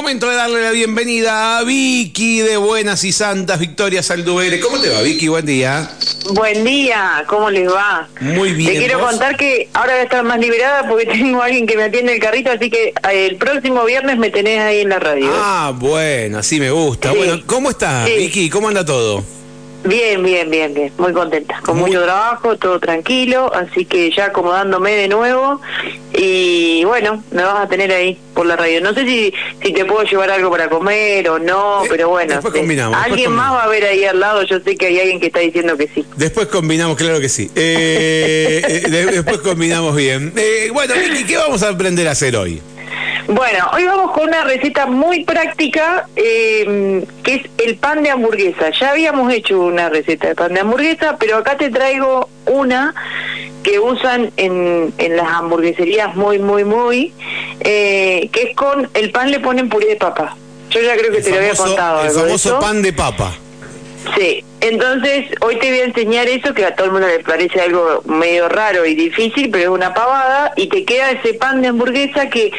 Momento de darle la bienvenida a Vicky de Buenas y Santas Victoria Saldubere. ¿Cómo te va, Vicky? Buen día. Buen día, ¿cómo les va? Muy bien. Te quiero ¿vos? contar que ahora voy a estar más liberada porque tengo a alguien que me atiende el carrito, así que eh, el próximo viernes me tenés ahí en la radio. Ah, bueno, así me gusta. Sí. Bueno, ¿cómo estás, Sí. Vicky? ¿Cómo anda todo? Bien, bien, bien, bien, muy contenta, con Muy- mucho trabajo, todo tranquilo, así que ya acomodándome de nuevo y bueno, me vas a tener ahí por la radio. No sé si, si te puedo llevar algo para comer o no, Eh, pero bueno, después eh, combinamos, después alguien más va a ver ahí al lado, yo sé que hay alguien que está diciendo que sí. Después combinamos, claro que sí. Eh, eh, de- después combinamos bien. Eh, bueno, Vicky, ¿qué vamos a aprender a hacer hoy? Bueno, hoy vamos con una receta muy práctica eh, que es el pan de hamburguesa. Ya habíamos hecho una receta de pan de hamburguesa, pero acá te traigo una que usan en, en las hamburgueserías muy, muy, muy, eh, que es con el pan le ponen puré de papa. Yo ya creo que El te lo había contado. El famoso eso. pan de papa. Sí, entonces hoy te voy a enseñar eso que a todo el mundo le parece algo medio raro y difícil, pero es una pavada y te queda ese pan de hamburguesa que,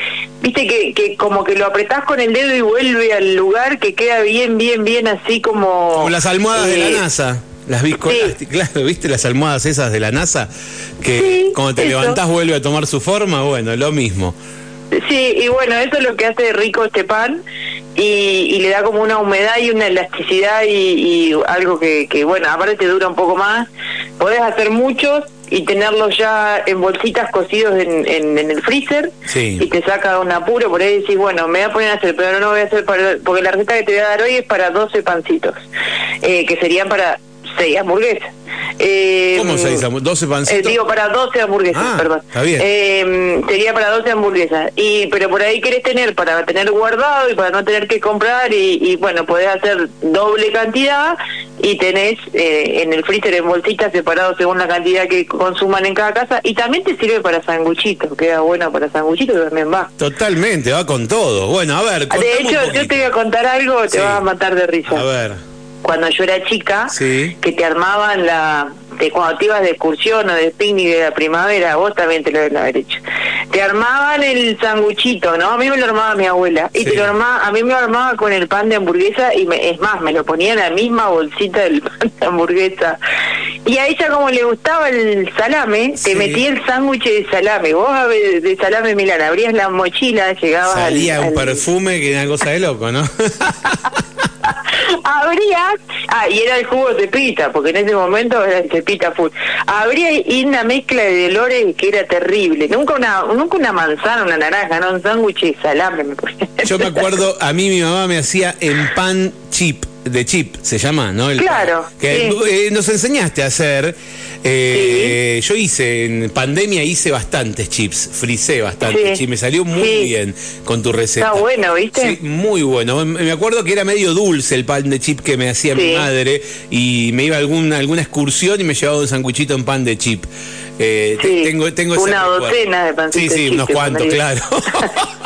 viste que, que como que lo apretás con el dedo y vuelve al lugar que queda bien, bien, bien así como... Como las almohadas de eh, la NASA. Las viscoelásticas, claro, ¿viste las almohadas esas de la NASA? Que Sí, cuando te eso. levantás vuelve a tomar su forma, bueno, lo mismo. Sí, y bueno, eso es lo que hace rico este pan y, y le da como una humedad y una elasticidad y, y algo que, que, bueno, aparte te dura un poco más. Podés hacer muchos y tenerlos ya en bolsitas cocidos en, en, en el freezer Sí. y te saca un apuro, por ahí decís, bueno, me voy a poner a hacer, pero no voy a hacer para, porque la receta que te voy a dar hoy es para 12 pancitos, eh, que serían para 6 hamburguesas. Eh, ¿Cómo se dice? ¿12 eh, digo, para 12 hamburguesas, Ah, perdón. está bien. Eh, sería para 12 hamburguesas. y Pero por ahí querés tener para tener guardado y para no tener que comprar y, y bueno, podés hacer doble cantidad y tenés eh, en el freezer en bolsitas separados según la cantidad que consuman en cada casa. Y también te sirve para sanguchitos, queda bueno para sanguchitos también va. Totalmente, va con todo. Bueno, a ver, De hecho, yo te voy a contar algo, te Sí. vas a matar de risa A ver, cuando yo era chica, Sí. que te armaban la, de cuando te ibas de excursión o de picnic de la primavera, vos también te lo deben haber hecho. Te armaban el sanguchito, ¿no? A mí me lo armaba mi abuela. Y Sí. te lo armaba, a mí me lo armaba con el pan de hamburguesa y me- es más, me lo ponía en la misma bolsita del pan de hamburguesa. Y a ella como le gustaba el salame, Sí. te metía el sándwich de salame. Vos de salame Milán, abrías la mochila, llegabas al- salía un al- perfume que era cosa de loco, ¿no? Habría, ah, y era el jugo de cepita, porque en ese momento era el cepita full. Habría y una mezcla de olores que era terrible. Nunca una nunca una manzana, una naranja, no un sándwich de salame me. Yo me acuerdo, a mí mi mamá me hacía en pan chip, de chip se llama, ¿no? El Claro, que sí. eh, nos enseñaste a hacer. eh, Yo hice, en pandemia hice bastantes chips, frisé bastantes Sí. chips, me salió muy Sí. bien con tu receta. Está bueno, ¿viste? Sí, muy bueno. Me acuerdo que era medio dulce el pan de chip que me hacía mi Sí. madre y me iba a alguna, alguna excursión y me llevaba un sanguchito en pan de chip. Eh, te- Sí. tengo, tengo Una recuerdo. docena de pancitos Sí, sí, unos cuantos, claro.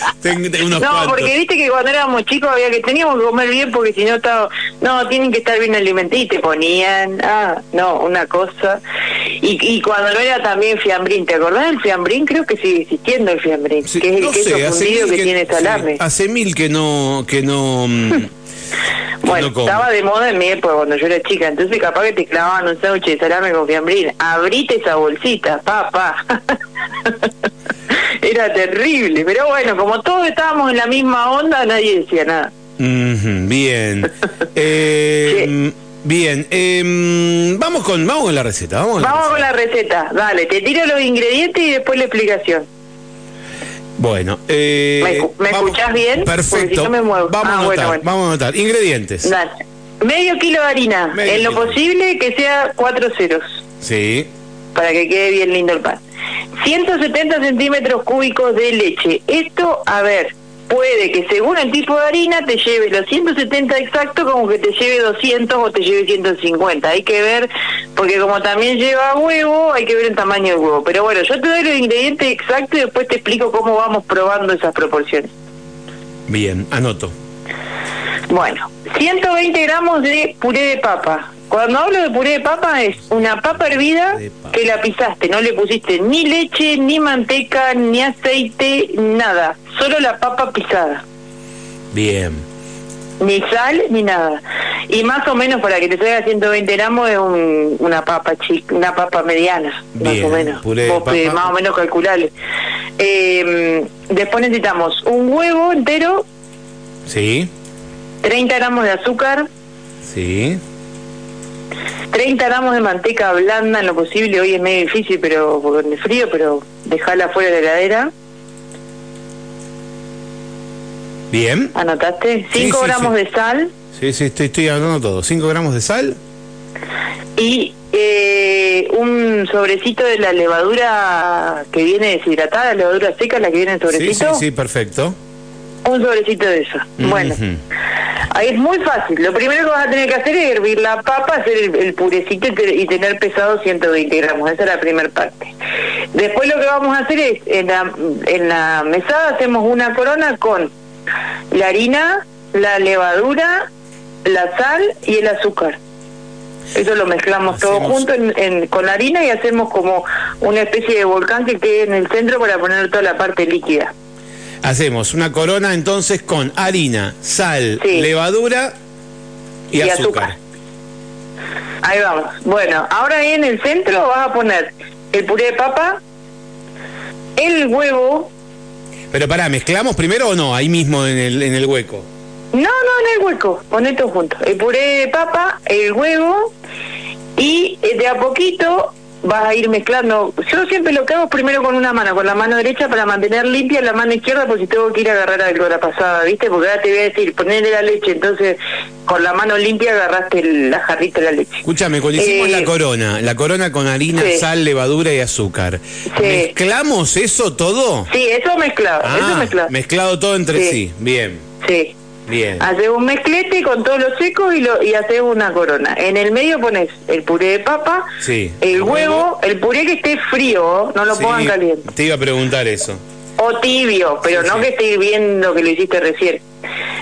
tengo, tengo unos No, cuantos. porque viste que cuando éramos chicos había que teníamos que comer bien porque si no estaba, no, tienen que estar bien alimentados y te ponían, ah, no, una cosa. Y, y cuando no era también fiambrín, ¿te acordás del fiambrín? Creo que sigue existiendo el fiambrín, Sí, que es el queso sé, fundido que, tiene salame. sí, hace mil que no, que no, mm, Bueno, no estaba de moda en mi época cuando yo era chica, entonces capaz que te clavaban un sándwich de salame con fiambrín. Abrite esa bolsita, papá. era terrible, pero bueno, como todos estábamos en la misma onda, nadie decía nada. Bien. Eh, Bien, eh, vamos con vamos con la receta. Vamos, con la Vamos con la receta, dale, te tiro los ingredientes y después la explicación. Bueno, eh, ¿Me me vamos- escuchás bien? Perfecto. si no me muevo. Vamos, Ah, a anotar, bueno, bueno. vamos a anotar. Ingredientes. Dale. Medio kilo de harina, Medio en lo posible que sea cuatro ceros. Sí. para que quede bien lindo el pan. 170 centímetros cúbicos de leche. Esto, a ver, puede que según el tipo de harina te lleve los 170 exactos como que te lleve 200 o te lleve 150. Hay que ver, porque como también lleva huevo, hay que ver el tamaño del huevo. Pero bueno, yo te doy los ingredientes exactos y después te explico cómo vamos probando esas proporciones. Bien, anoto. Bueno, 120 gramos de puré de papa. Cuando hablo de puré de papa es una papa hervida que la pisaste, no le pusiste ni leche, ni manteca, ni aceite, nada, solo la papa pisada. Bien. Ni sal ni nada. Y más o menos para que te salga 120 gramos es una papa chica, una papa mediana, más o menos. Eh, más o menos calculable. Eh, después necesitamos un huevo entero. Sí. 30 gramos de azúcar. Sí. 30 gramos de manteca blanda en lo posible, hoy es medio difícil pero porque es frío, pero dejala fuera de la heladera. Bien. ¿Anotaste? 5 gramos de sal. Sí, sí, estoy, estoy anotando todo. 5 gramos de sal. Y eh, un sobrecito de la levadura que viene deshidratada, la levadura seca, la que viene en sobrecito. Sí, sí, sí, perfecto. Un sobrecito de eso. Bueno, ahí es muy fácil. Lo primero que vas a tener que hacer es hervir la papa, hacer el, purecito y, tener pesado 120 gramos. Esa es la primera parte. Después lo que vamos a hacer es, en la, en la mesada hacemos una corona con la harina, la levadura, la sal y el azúcar. Eso lo mezclamos todo junto con la harina y hacemos como una especie de volcán que quede en el centro para poner toda la parte líquida. Hacemos una corona entonces con harina, sal, levadura y, azúcar. Ahí vamos. Bueno, ahora ahí en el centro vas a poner el puré de papa, el huevo. Pero pará, ¿mezclamos primero o no? Ahí mismo en el, en el hueco. No, no, en el hueco. Pon todo junto. El puré de papa, el huevo y eh, de a poquito vas a ir mezclando. Yo siempre lo que hago es primero con una mano, con la mano derecha para mantener limpia la mano izquierda, porque si tengo que ir a agarrar algo la pasada, ¿viste? Porque ahora te voy a decir, ponerle la leche, entonces con la mano limpia agarraste la jarrita de la leche. Escúchame, cuando hicimos la eh, corona, la corona con harina, sal, levadura y azúcar, ¿mezclamos eso todo? Sí, eso mezclado, eso ah, mezclado. Mezclado todo entre sí, bien. Sí. Bien. Haces un mezclete con todo lo seco y, lo, y haces una corona. En el medio pones el puré de papa, el huevo, el puré que esté frío, no lo pongan caliente. Te iba a preguntar eso. O tibio, pero no que esté hirviendo que lo hiciste recién.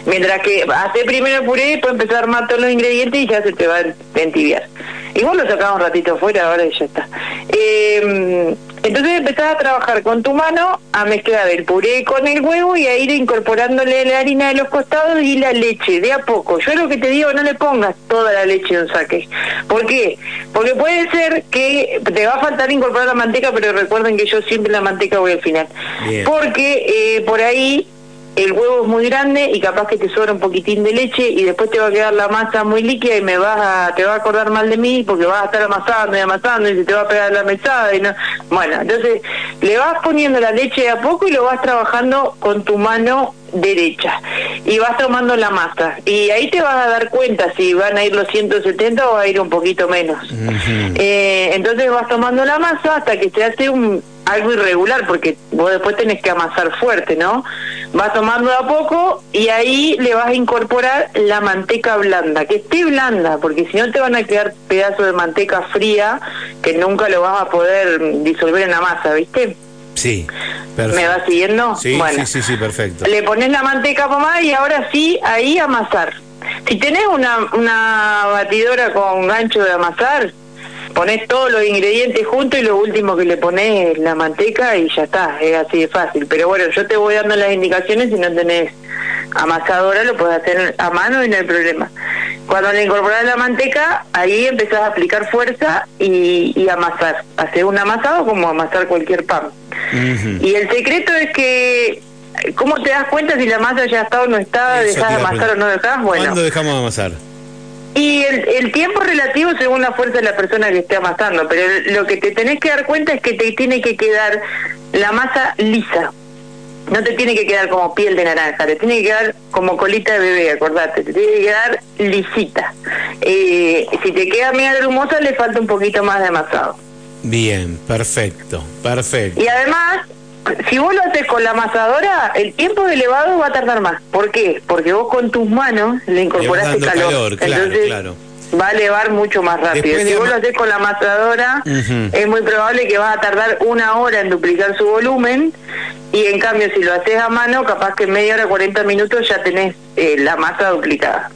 Mientras que hace primero el puré, después empezar a armar todos los ingredientes y ya se te va a entibiar. Igual lo sacaba un ratito afuera, ahora ya está. Eh, entonces empezás a trabajar con tu mano, a mezclar el puré con el huevo y a ir incorporándole la harina de los costados y la leche, de a poco. Yo lo que te digo, no le pongas toda la leche en un saque. ¿Por qué? Porque puede ser que te va a faltar incorporar la manteca, pero recuerden que yo siempre la manteca voy al final. Porque eh, por ahí el huevo es muy grande y capaz que te sobra un poquitín de leche y después te va a quedar la masa muy líquida y me vas a, te va a acordar mal de mí porque vas a estar amasando y amasando y se te va a pegar la mesada y no. Bueno, entonces le vas poniendo la leche de a poco y lo vas trabajando con tu mano derecha y vas tomando la masa y ahí te vas a dar cuenta si van a ir los 170 o va a ir un poquito menos. Eh, entonces vas tomando la masa hasta que se hace un algo irregular porque vos después tenés que amasar fuerte, ¿no? Vas tomando a poco y ahí le vas a incorporar la manteca blanda, que esté blanda, porque si no te van a quedar pedazos de manteca fría que nunca lo vas a poder disolver en la masa, ¿viste? Sí, perfecto. ¿Me vas siguiendo? Sí, bueno, sí, sí, perfecto. Le pones la manteca pomada y ahora sí, ahí amasar. Si tenés una, una batidora con gancho de amasar, pones todos los ingredientes juntos y lo último que le pones es la manteca y ya está, es así de fácil. Pero bueno, yo te voy dando las indicaciones, si no tenés amasadora lo puedes hacer a mano y no hay problema. Cuando le incorporas la manteca, ahí empezás a aplicar fuerza y, y amasar. Hacer un amasado como amasar cualquier pan. Y el secreto es que ¿Cómo te das cuenta si la masa ya está o no está? ¿Dejas de amasar o no dejas? Bueno. ¿Cuándo dejamos de amasar? Y el, tiempo relativo según la fuerza de la persona que esté amasando, pero lo que te tenés que dar cuenta es que te tiene que quedar la masa lisa. No te tiene que quedar como piel de naranja, te tiene que quedar como colita de bebé, acordate, te tiene que quedar lisita. Eh, si te queda media grumosa, le falta un poquito más de amasado. Bien, perfecto, perfecto. Y además, si vos lo haces con la amasadora, el tiempo de elevado va a tardar más. ¿Por qué? Porque vos con tus manos le incorporaste calor. Entonces, va a elevar mucho más rápido. si vos lo haces con la amasadora, es muy probable que vas a tardar una hora en duplicar su volumen y en cambio si lo haces a mano, capaz que en media hora, 40 minutos ya tenés eh, la masa duplicada.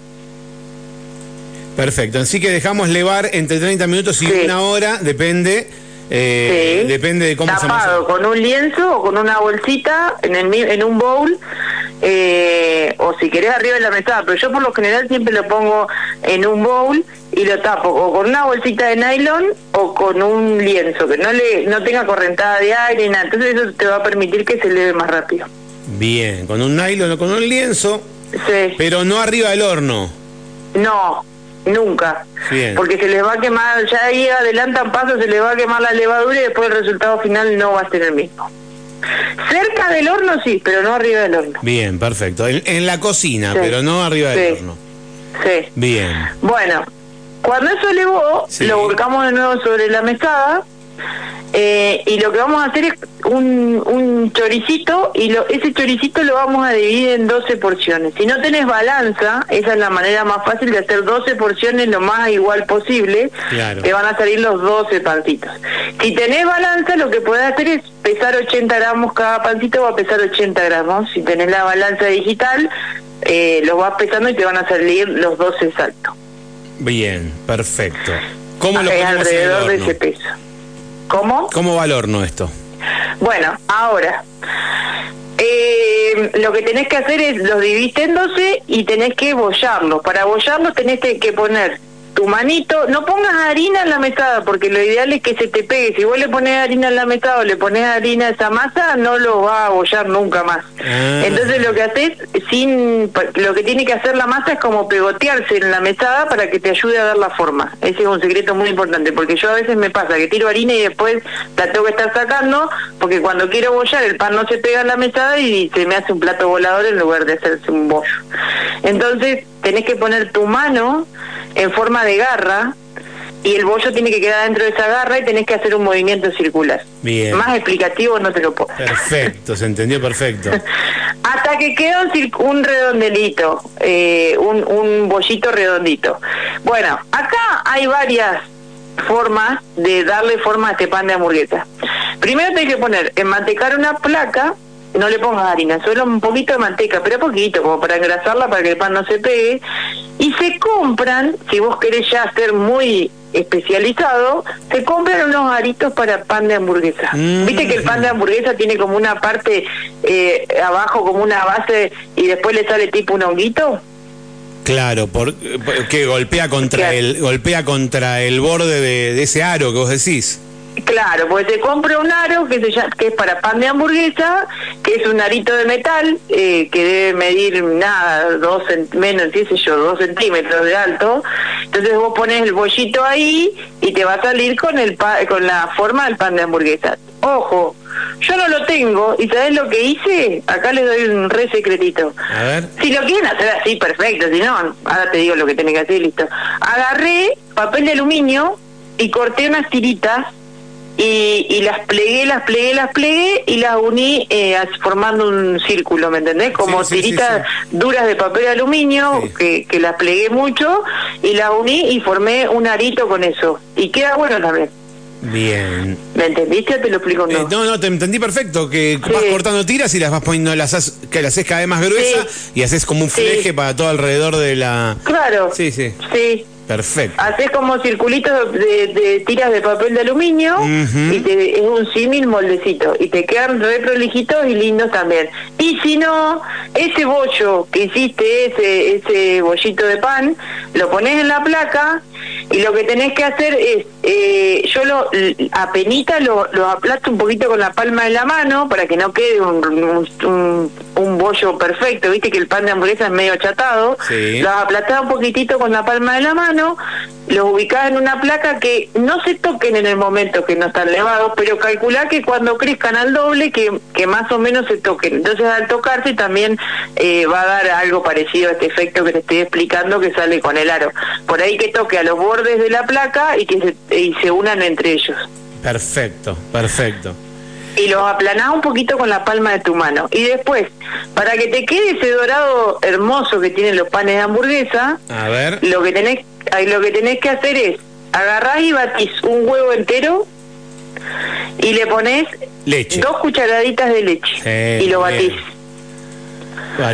Perfecto, así que dejamos levar entre 30 minutos y Sí. una hora, depende, eh, Sí. depende de cómo se tapado con un lienzo o con una bolsita en, el, en un bowl eh, o si querés arriba de la mesada pero yo por lo general siempre lo pongo en un bowl y lo tapo o con una bolsita de nylon o con un lienzo que no le no tenga correntada de aire nada. Entonces eso te va a permitir que se leve más rápido. Bien, con un nylon o con un lienzo, sí. pero no arriba del horno. no nunca Bien. porque se les va a quemar ya ahí adelantan pasos se les va a quemar la levadura y después el resultado final no va a ser el mismo cerca del horno sí pero no arriba del horno Bien, perfecto. En, en la cocina, Sí. pero no arriba del Sí. horno. sí Bien. Bueno, cuando eso elevó, Sí. lo volcamos de nuevo sobre la mesada eh, y lo que vamos a hacer es un, un choricito y lo, ese choricito lo vamos a dividir en 12 porciones. Si no tenés balanza, esa es la manera más fácil de hacer 12 porciones lo más igual posible, Claro. te van a salir los 12 pancitos. Si tenés balanza, lo que podés hacer es pesar 80 gramos cada pancito, va a pesar 80 gramos. Si tenés la balanza digital, eh, los vas pesando y te van a salir los 12 exactos. Bien, perfecto. ¿Cómo lo es alrededor de ese peso. ¿Cómo? ¿Cómo va el horno esto? Bueno, ahora, eh, lo que tenés que hacer es los dividiste en 12 y tenés que bollarlos. Para bollarlos tenés que poner tu manito, no pongas harina en la mesada porque lo ideal es que se te pegue. Si vos le pones harina en la mesada o le pones harina a esa masa, no lo va a bollar nunca más. Ah. Entonces lo que haces, sin, lo que tiene que hacer la masa es como pegotearse en la mesada para que te ayude a dar la forma. Ese es un secreto muy importante porque yo a veces me pasa que tiro harina y después la tengo que estar sacando porque cuando quiero bollar el pan no se pega en la mesada y se me hace un plato volador en lugar de hacerse un bollo. Entonces tenés que poner tu mano en forma de garra y el bollo tiene que quedar dentro de esa garra y tenés que hacer un movimiento circular. Bien. Más explicativo no te lo puedo. Perfecto, se entendió perfecto. Hasta que queda un, un redondelito, eh, un, un bollito redondito. Bueno, acá hay varias formas de darle forma a este pan de hamburguesa. Primero tenés que poner, enmantecar una placa, no le pongas harina, solo un poquito de manteca, pero poquito, como para engrasarla para que el pan no se pegue. Y se compran, si vos querés ya ser muy especializado, se compran unos aritos para pan de hamburguesa. Mm. Viste que el pan de hamburguesa tiene como una parte eh, abajo, como una base, y después le sale tipo un honguito. Claro, por, que golpea contra Claro. el golpea contra el borde de, de ese aro que vos decís. Claro, pues se compra un aro que, se llama- que es para pan de hamburguesa, que es un arito de metal eh, que debe medir nada, dos menos, qué sé yo, dos centímetros de alto. Entonces vos pones el bollito ahí y te va a salir con el pa- con la forma del pan de hamburguesa. Ojo, yo no lo tengo y ¿sabés lo que hice? Acá les doy un re secretito. A ver. Si lo quieren hacer así, perfecto. Si no, ahora te digo lo que tenés que hacer listo. Agarré papel de aluminio y corté unas tiritas y, y las plegué, las plegué, las plegué y las uní eh, formando un círculo, ¿me entendés? Como Sí, sí, sí, tiritas duras de papel aluminio que, que las plegué mucho y las uní y formé un arito con eso. Y queda bueno también. Bien. ¿Me entendiste te lo explico Eh, no? no, no, te entendí perfecto. Que vas cortando tiras y las vas poniendo, las que las haces cada vez más gruesas y haces como un fleje para todo alrededor de la. Claro. Sí, sí. Sí. Perfecto. Haces como circulitos de, de tiras de papel de aluminio y te- es un símil moldecito y te quedan re prolijitos y lindos también. Y si no, ese bollo que hiciste, ese, ese bollito de pan, lo pones en la placa y lo que tenés que hacer es, eh, yo lo apenita lo, lo aplasto un poquito con la palma de la mano para que no quede un, un, un- un bollo perfecto, viste que el pan de hamburguesa es medio achatado, Sí. lo aplastás un poquitito con la palma de la mano, los ubicás en una placa que no se toquen en el momento que no están elevados, pero calculá que cuando crezcan al doble, que, que más o menos se toquen. Entonces al tocarse también eh, va a dar algo parecido a este efecto que te estoy explicando que sale con el aro. Por ahí que toque a los bordes de la placa y que se, y se unan entre ellos. Perfecto, perfecto. y los aplanás un poquito con la palma de tu mano. Y después, para que te quede ese dorado hermoso que tienen los panes de hamburguesa, A ver. lo que tenés, ay, lo que tenés que hacer es agarrás y batís un huevo entero y le pones Leche. dos cucharaditas de leche y lo bien.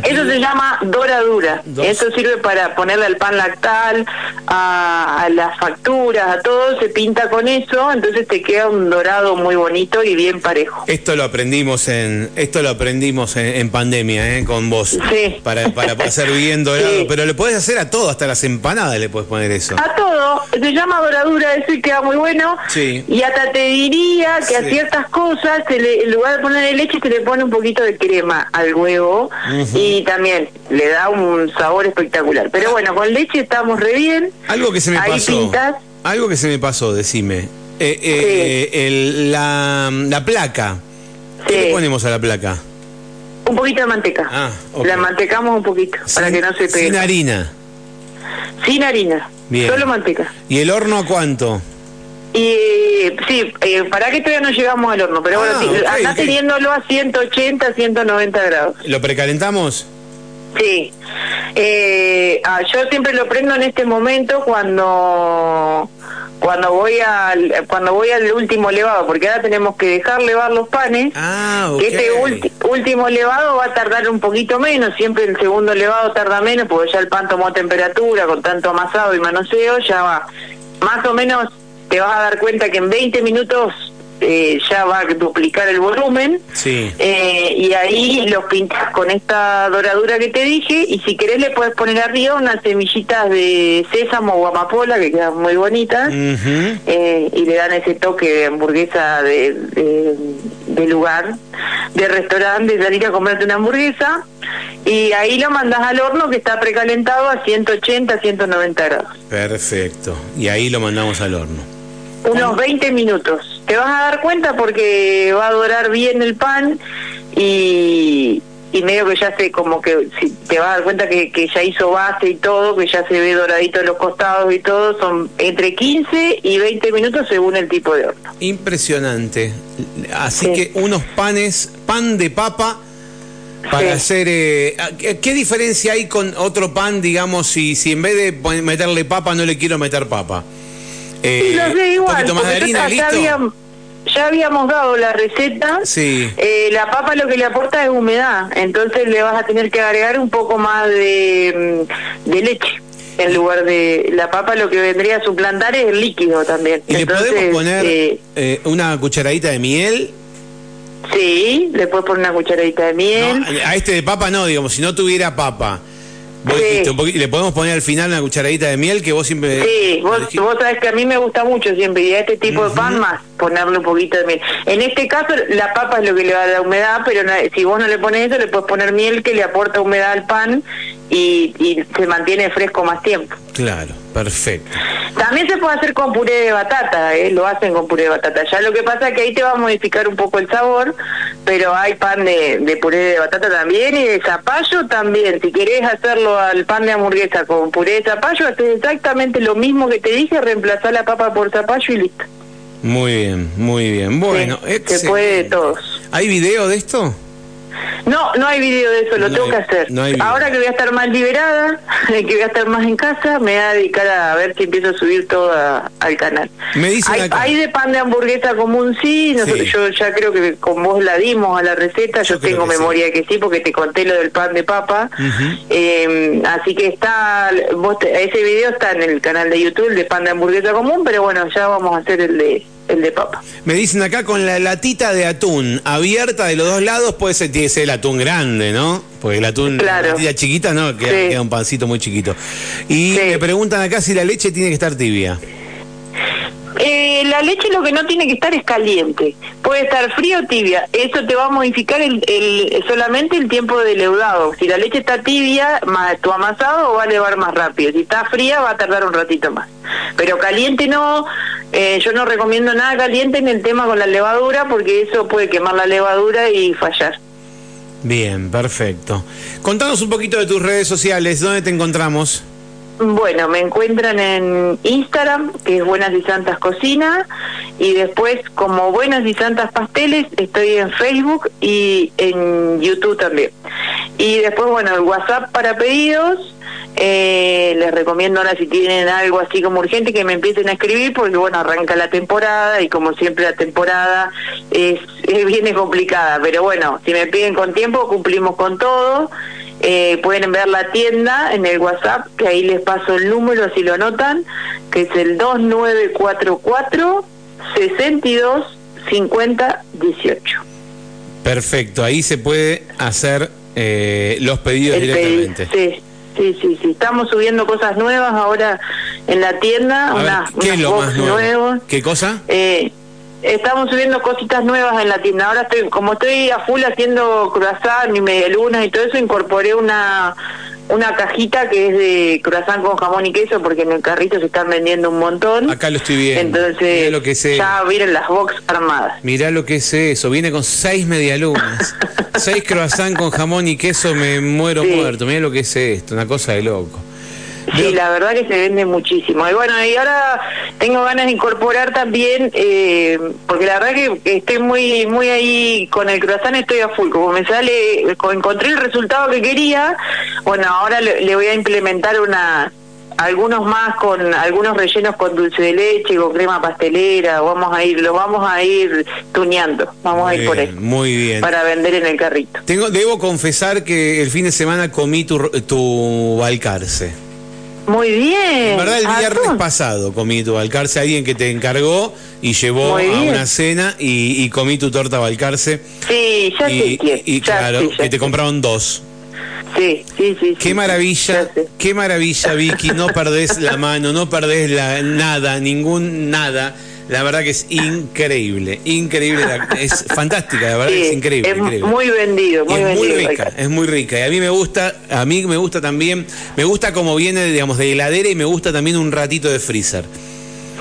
Eso se llama doradura. Eso sirve para ponerle al pan lactal, a, las facturas, a todo, se pinta con eso, entonces te queda un dorado muy bonito y bien parejo. Esto lo aprendimos en esto lo aprendimos en, pandemia, ¿eh? con vos. Sí. Para, para hacer bien dorado, pero le puedes hacer a todo, hasta las empanadas le puedes poner eso. A todo, se llama doradura, eso y queda muy bueno. Sí. Y hasta te diría que a ciertas cosas, en lugar de ponerle leche, se le pone un poquito de crema al huevo y también le da un sabor espectacular. Pero bueno, con leche estamos re bien. Algo que se me pasó. Algo que se me pasó, decime. Eh, eh, la, la, placa. ¿Qué le ponemos a la placa? Un poquito de manteca. Ah, La mantecamos un poquito para que no se pegue. Sin harina. Sin harina. Solo manteca. ¿Y el horno a cuánto? Y sí, eh, para que todavía no llegamos al horno, pero bueno, ah, teniéndolo a 180, 190 grados. ¿Lo precalentamos? Sí. Eh, ah, yo siempre lo prendo en este momento cuando cuando voy al cuando voy al último levado, porque ahora tenemos que dejar levar los panes. Ah, que este último levado va a tardar un poquito menos, siempre el segundo levado tarda menos, porque ya el pan tomó temperatura con tanto amasado y manoseo, ya va más o menos te vas a dar cuenta que en 20 minutos eh, ya va a duplicar el volumen sí. Eh, y ahí los pintas con esta doradura que te dije y si querés le puedes poner arriba unas semillitas de sésamo o amapola que quedan muy bonitas eh, y le dan ese toque de hamburguesa de, de, lugar, de restaurante, de salir a comerte una hamburguesa y ahí lo mandas al horno que está precalentado a 180, 190 grados. Perfecto, y ahí lo mandamos al horno. Unos 20 minutos. Te vas a dar cuenta porque va a dorar bien el pan y, y medio que ya se como que si te vas a dar cuenta que, que ya hizo base y todo, que ya se ve doradito en los costados y todo, son entre 15 y 20 minutos según el tipo de horno. Impresionante. Así que unos panes, pan de papa para hacer... Eh, ¿Qué diferencia hay con otro pan, digamos, si, si en vez de meterle papa no le quiero meter papa? Eh, sí, sé igual. ya, habíamos dado la receta. Sí. Eh, la papa lo que le aporta es humedad, entonces le vas a tener que agregar un poco más de, mm, de leche. En lugar de la papa, lo que vendría a suplantar es el líquido también. ¿Y le podemos poner eh, una cucharadita de miel? Sí, le puedes poner una cucharadita de miel. a este de papa no, digamos, si no tuviera papa le podemos poner al final una cucharadita de miel que vos siempre... Sí, vos, vos sabés que a mí me gusta mucho siempre y a este tipo de pan más ponerle un poquito de miel. En este caso la papa es lo que le va a dar humedad, pero si vos no le pones eso le puedes poner miel que le aporta humedad al pan y, y se mantiene fresco más tiempo. Claro, perfecto. También se puede hacer con puré de batata, ¿eh? lo hacen con puré de batata. Ya lo que pasa es que ahí te va a modificar un poco el sabor, pero hay pan de, de puré de batata también y de zapallo también. Si querés hacerlo al pan de hamburguesa con puré de zapallo, haces exactamente lo mismo que te dije, reemplazar la papa por zapallo y listo. Muy bien, muy bien. Bueno, se puede de todos. ¿Hay video de esto? No, no hay video de eso, lo tengo que hacer. Ahora que voy a estar más liberada, que voy a estar más en casa, me voy a dedicar a ver si empiezo a subir todo al canal. Me hay, de pan de hamburguesa común, sí, yo ya creo que con vos la dimos a la receta, yo, tengo memoria de que sí, porque te conté lo del pan de papa. Em, así que está, ese video está en el canal de YouTube, de pan de hamburguesa común, pero bueno, ya vamos a hacer el de el de papa. Me dicen acá con la latita de atún abierta de los dos lados, puede ser, tiene que ser el atún grande, ¿no? Porque el atún, claro. la chiquita, no, queda, un pancito muy chiquito. Y me preguntan acá si la leche tiene que estar tibia. Eh, la leche lo que no tiene que estar es caliente. Puede estar fría o tibia. Eso te va a modificar el, solamente el tiempo de leudado. Si la leche está tibia, más, tu amasado va a levar más rápido. Si está fría, va a tardar un ratito más. Pero caliente no. Eh, yo no recomiendo nada caliente en el tema con la levadura porque eso puede quemar la levadura y fallar. Bien, perfecto. Contanos un poquito de tus redes sociales. ¿Dónde te encontramos? Bueno, me encuentran en Instagram, que es Buenas y Santas Cocina, y después como Buenas y Santas Pasteles estoy en Facebook y en YouTube también. Y después, bueno, el WhatsApp para pedidos, eh, les recomiendo ahora si tienen algo así como urgente que me empiecen a escribir porque bueno, arranca la temporada y como siempre la temporada es, es viene complicada, pero bueno, si me piden con tiempo cumplimos con todo eh, pueden ver la tienda en el WhatsApp, que ahí les paso el número si lo anotan, que es el 2944 62 50 18. Perfecto, ahí se puede hacer eh, los pedidos directamente. sí, sí, sí, sí. Estamos subiendo cosas nuevas ahora en la tienda. Una, ¿Qué es lo más nuevo? ¿Qué cosa? Eh, estamos subiendo cositas nuevas en la tienda. Ahora estoy, como estoy a full haciendo croissant y media luna y todo eso, incorporé una una cajita que es de croissant con jamón y queso porque en el carrito se están vendiendo un montón. Acá lo estoy viendo. Entonces lo que ya vienen las box armadas. Mirá lo que es eso, viene con seis medialunas. seis croissant con jamón y queso, me muero muerto. Mirá lo que es esto, una cosa de loco. Sí, la verdad que se vende muchísimo. Y bueno, y ahora tengo ganas de incorporar también, eh, porque la verdad que estoy muy muy ahí con el croissant, estoy a full. Como me sale, encontré el resultado que quería, bueno, ahora le, voy a implementar una algunos más con algunos rellenos con dulce de leche con crema pastelera. Vamos a ir lo vamos a ir tuneando. Vamos a ir por ahí muy bien. para vender en el carrito. Tengo debo confesar que el fin de semana comí tu tu balcarce muy bien. En verdad, el viernes pasado comí tu balcarce, alguien que te encargó y llevó a una cena y, comí tu torta balcarce. Sí, ya y, Y, claro, que te compraron dos. Sí, sí, sí. Qué maravilla, qué maravilla, Vicky. No perdés la mano, no perdés la, nada, ningún nada. La verdad que es increíble, increíble, es fantástica, la verdad es increíble. Es muy vendido, muy es Muy rica, es muy rica. Y a mí me gusta, a mí me gusta también, me gusta como viene, digamos, de heladera y me gusta también un ratito de freezer.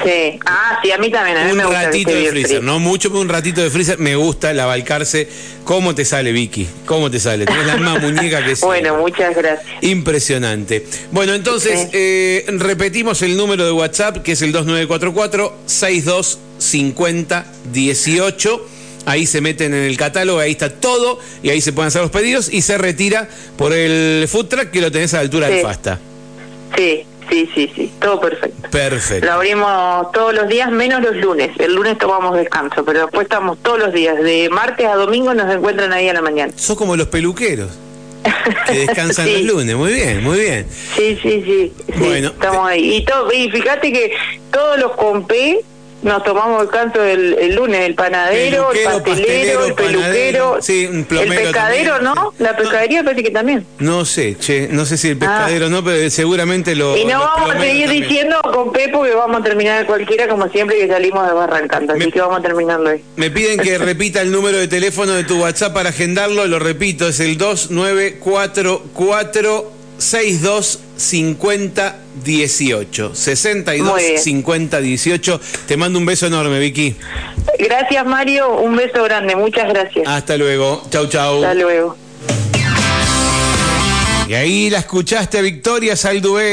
Sí, ah, sí, a mí también. A mí un me gusta ratito de freezer, no mucho, pero un ratito de freezer. Me gusta la balcarce. ¿Cómo te sale, Vicky? ¿Cómo te sale? Tienes la misma muñeca que Bueno, muchas gracias. Impresionante. Bueno, entonces, eh, repetimos el número de WhatsApp, que es el 2944-625018. Ahí se meten en el catálogo, ahí está todo, y ahí se pueden hacer los pedidos, y se retira por el food truck que lo tenés a la altura del Fasta. Sí, Sí, sí, sí, todo perfecto. Perfecto. Lo abrimos todos los días, menos los lunes. El lunes tomamos descanso, pero después estamos todos los días. De martes a domingo nos encuentran ahí a la mañana. Sos como los peluqueros. Que descansan los lunes, muy bien, muy bien. Sí, sí, sí. bueno, estamos ahí. Y, todo, y fíjate que todos los compé nos tomamos el canto el, lunes, el panadero, el pastelero, el peluquero, sí, un el pescadero, ¿no? La pescadería parece que también. No sé, che, no sé si el ah. pescadero no, pero seguramente lo... Y no vamos a seguir diciendo con Pepo que vamos a terminar cualquiera como siempre que salimos de Barrancando, así que vamos a terminarlo ahí. Me piden que repita el número de teléfono de tu WhatsApp para agendarlo, lo repito, es el 2944 62 50 18 62 50 18 te mando un beso enorme Vicky. Gracias Mario. Un beso grande. Muchas gracias. Hasta luego. Chau chau. Hasta luego. Y ahí la escuchaste Victoria Salduero